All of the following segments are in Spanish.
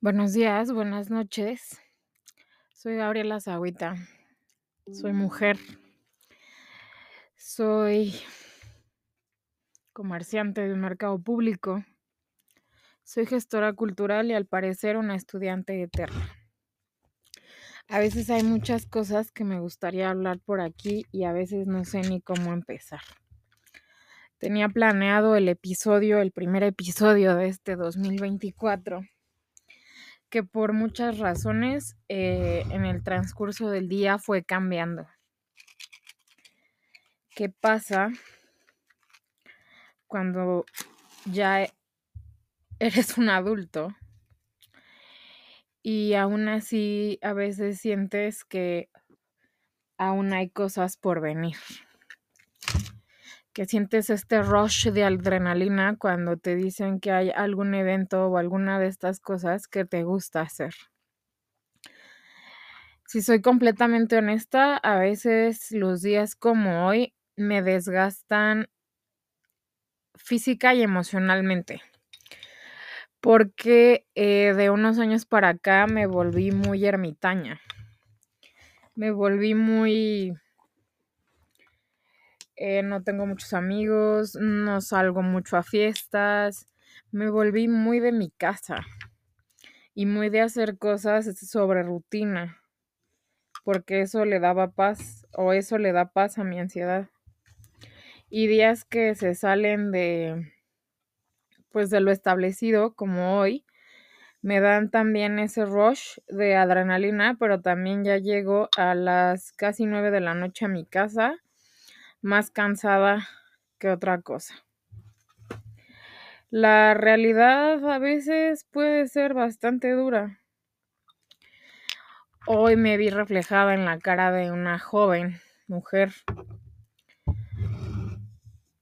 Buenos días, buenas noches. Soy Gabriela Zagüita. Soy mujer. Soy comerciante de un mercado público. Soy gestora cultural y al parecer una estudiante eterna. A veces hay muchas cosas que me gustaría hablar por aquí y a veces no sé ni cómo empezar. Tenía planeado el episodio, el primer episodio de este 2024 que por muchas razones eh, en el transcurso del día fue cambiando. ¿Qué pasa cuando ya eres un adulto y aún así a veces sientes que aún hay cosas por venir? Que sientes este rush de adrenalina cuando te dicen que hay algún evento o alguna de estas cosas que te gusta hacer. Si soy completamente honesta, a veces los días como hoy me desgastan física y emocionalmente. Porque eh, de unos años para acá me volví muy ermitaña. Me volví muy eh, no tengo muchos amigos, no salgo mucho a fiestas, me volví muy de mi casa y muy de hacer cosas sobre rutina, porque eso le daba paz o eso le da paz a mi ansiedad. Y días que se salen de pues de lo establecido como hoy, me dan también ese rush de adrenalina, pero también ya llego a las casi nueve de la noche a mi casa más cansada que otra cosa. La realidad a veces puede ser bastante dura. Hoy me vi reflejada en la cara de una joven mujer.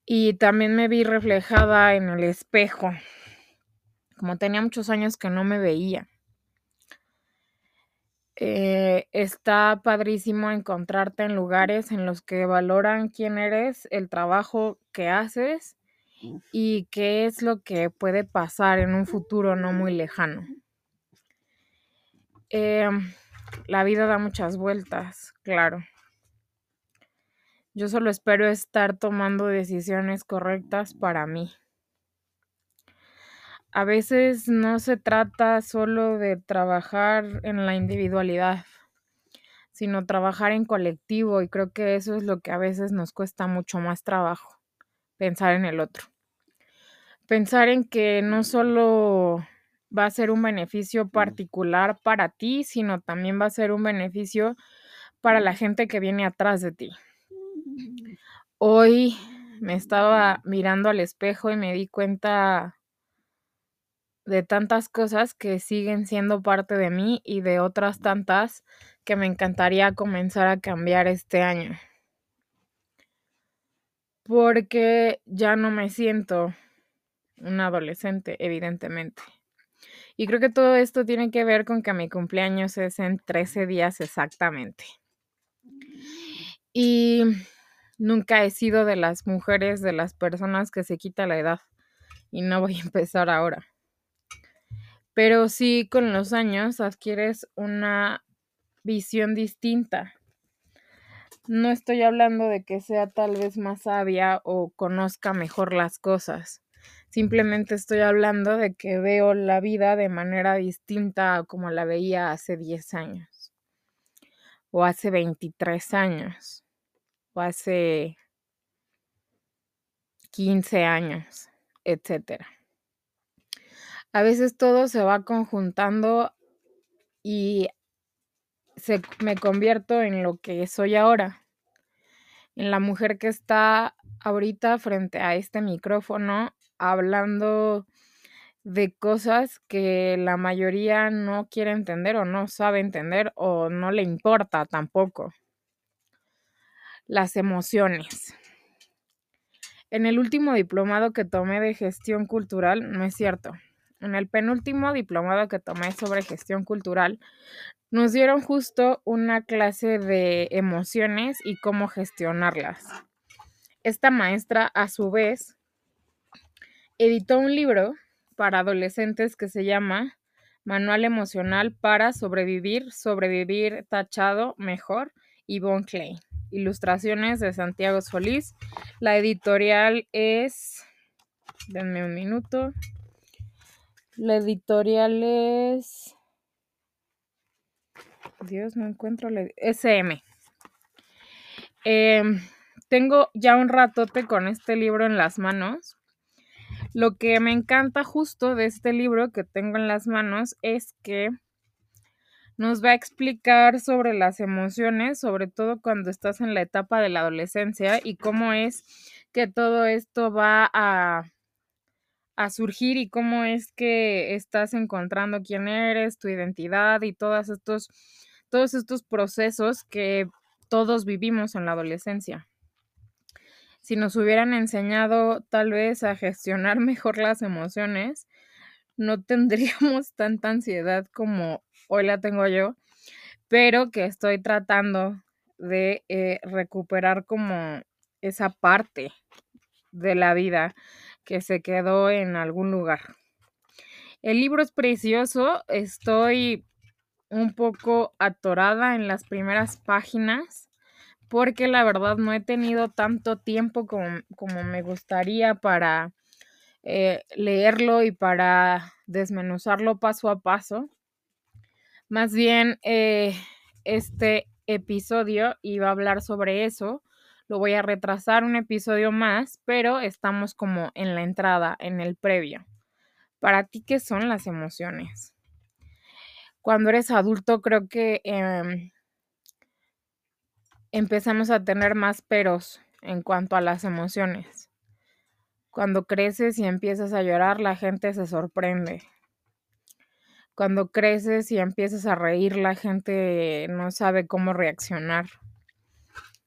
Y también me vi reflejada en el espejo. Como tenía muchos años que no me veía. Eh, está padrísimo encontrarte en lugares en los que valoran quién eres, el trabajo que haces y qué es lo que puede pasar en un futuro no muy lejano. Em, la vida da muchas vueltas, claro. Yo solo espero estar tomando decisiones correctas para mí a veces no se trata solo de trabajar en la individualidad, sino trabajar en colectivo y creo que eso es lo que a veces nos cuesta mucho más trabajo, pensar en el otro. Pensar en que no solo va a ser un beneficio particular para ti, sino también va a ser un beneficio para la gente que viene atrás de ti. Hoy me estaba mirando al espejo y me di cuenta de tantas cosas que siguen siendo parte de mí y de otras tantas que me encantaría comenzar a cambiar este año. Porque ya no me siento un adolescente, evidentemente. Y creo que todo esto tiene que ver con que mi cumpleaños es en 13 días exactamente. Y nunca he sido de las mujeres, de las personas que se quita la edad. Y no voy a empezar ahora pero sí con los años adquieres una visión distinta. No estoy hablando de que sea tal vez más sabia o conozca mejor las cosas. Simplemente estoy hablando de que veo la vida de manera distinta a como la veía hace 10 años, o hace 23 años, o hace 15 años, etcétera a veces todo se va conjuntando y se, me convierto en lo que soy ahora, en la mujer que está ahorita frente a este micrófono hablando de cosas que la mayoría no quiere entender o no sabe entender o no le importa tampoco. Las emociones. En el último diplomado que tomé de gestión cultural, no es cierto, en el penúltimo diplomado que tomé sobre gestión cultural, nos dieron justo una clase de emociones y cómo gestionarlas. Esta maestra, a su vez, editó un libro para adolescentes que se llama Manual emocional para sobrevivir, sobrevivir tachado mejor, Yvonne Clay. Ilustraciones de Santiago Solís. La editorial es, denme un minuto. La editorial es, Dios, no encuentro la SM. Em, tengo ya un ratote con este libro en las manos. Lo que me encanta justo de este libro que tengo en las manos es que nos va a explicar sobre las emociones, sobre todo cuando estás en la etapa de la adolescencia y cómo es que todo esto va a, a surgir y cómo es que estás encontrando quién eres, tu identidad y todos estos, todos estos procesos que todos vivimos en la adolescencia. Si nos hubieran enseñado tal vez a gestionar mejor las emociones, no tendríamos tanta ansiedad como hoy la tengo yo, pero que estoy tratando de eh, recuperar como esa parte de la vida que se quedó en algún lugar. El libro es precioso, estoy un poco atorada en las primeras páginas porque la verdad no he tenido tanto tiempo como, como me gustaría para eh, leerlo y para desmenuzarlo paso a paso. Más bien, eh, este episodio iba a hablar sobre eso. Lo voy a retrasar un episodio más, pero estamos como en la entrada, en el previo. Para ti, ¿qué son las emociones? Cuando eres adulto, creo que em, empezamos a tener más peros en cuanto a las emociones. Cuando creces y empiezas a llorar, la gente se sorprende. Cuando creces y empiezas a reír, la gente no sabe cómo reaccionar.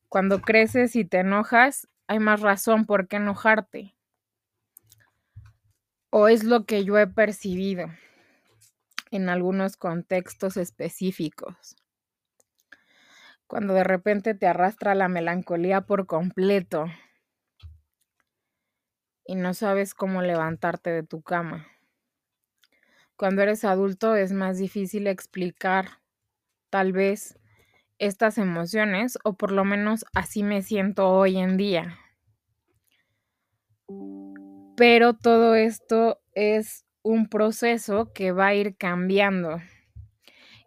Cuando creces y te enojas, hay más razón por qué enojarte. O es lo que yo he percibido en algunos contextos específicos. Cuando de repente te arrastra la melancolía por completo y no sabes cómo levantarte de tu cama. Cuando eres adulto es más difícil explicar tal vez estas emociones o por lo menos así me siento hoy en día. Pero todo esto es un proceso que va a ir cambiando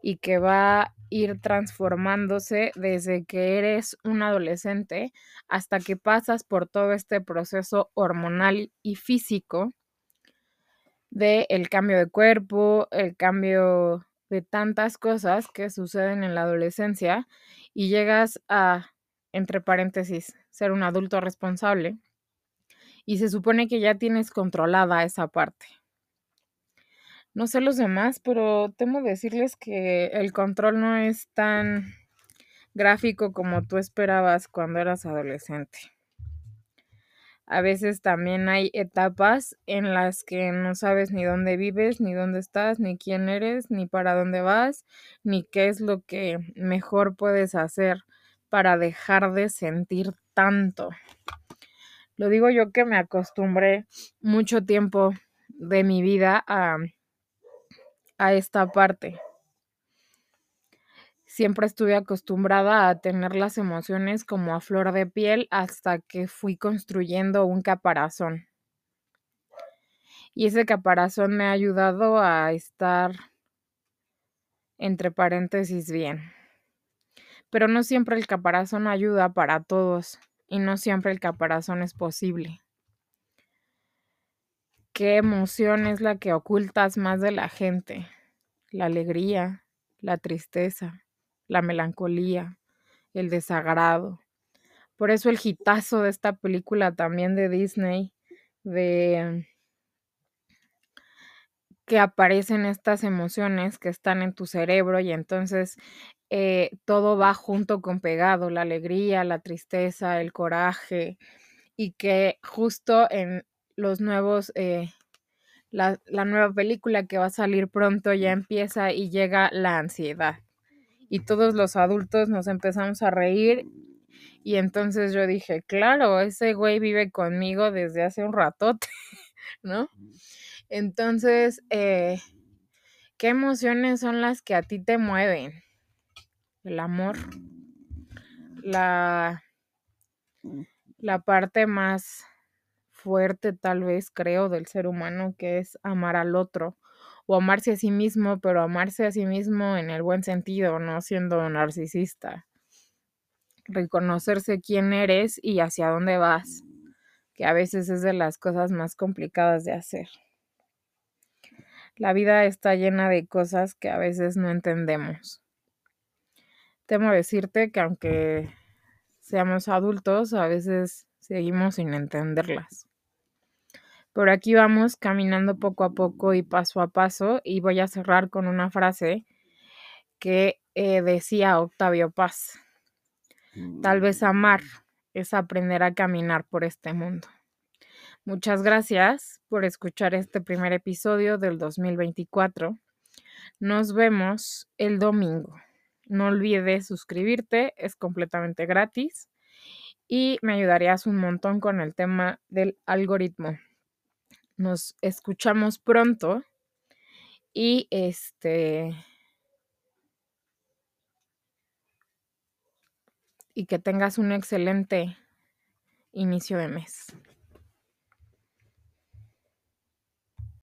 y que va a ir transformándose desde que eres un adolescente hasta que pasas por todo este proceso hormonal y físico de el cambio de cuerpo, el cambio de tantas cosas que suceden en la adolescencia y llegas a, entre paréntesis, ser un adulto responsable y se supone que ya tienes controlada esa parte. No sé los demás, pero temo decirles que el control no es tan gráfico como tú esperabas cuando eras adolescente a veces también hay etapas en las que no sabes ni dónde vives, ni dónde estás, ni quién eres, ni para dónde vas, ni qué es lo que mejor puedes hacer para dejar de sentir tanto. Lo digo yo que me acostumbré mucho tiempo de mi vida a, a esta parte siempre estuve acostumbrada a tener las emociones como a flor de piel hasta que fui construyendo un caparazón. Y ese caparazón me ha ayudado a estar, entre paréntesis, bien. Pero no siempre el caparazón ayuda para todos y no siempre el caparazón es posible. ¿Qué emoción es la que ocultas más de la gente? La alegría, la tristeza, la melancolía, el desagrado. Por eso el hitazo de esta película también de Disney, de que aparecen estas emociones que están en tu cerebro y entonces eh, todo va junto con pegado, la alegría, la tristeza, el coraje, y que justo en los nuevos, eh, la, la nueva película que va a salir pronto ya empieza y llega la ansiedad y todos los adultos nos empezamos a reír y entonces yo dije, claro, ese güey vive conmigo desde hace un ratote, ¿no? Entonces, eh, ¿Qué emociones son las que a ti te mueven? El amor, la, la parte más fuerte tal vez creo del ser humano que es amar al otro o amarse a sí mismo, pero amarse a sí mismo en el buen sentido, no siendo narcisista. Reconocerse quién eres y hacia dónde vas, que a veces es de las cosas más complicadas de hacer. La vida está llena de cosas que a veces no entendemos. Temo decirte que aunque seamos adultos, a veces seguimos sin entenderlas. Por aquí vamos caminando poco a poco y paso a paso y voy a cerrar con una frase que eh, decía Octavio Paz. Tal vez amar es aprender a caminar por este mundo. Muchas gracias por escuchar este primer episodio del 2024. Nos vemos el domingo. No olvides suscribirte, es completamente gratis y me ayudarías un montón con el tema del algoritmo. Nos escuchamos pronto y este y que tengas un excelente inicio de mes.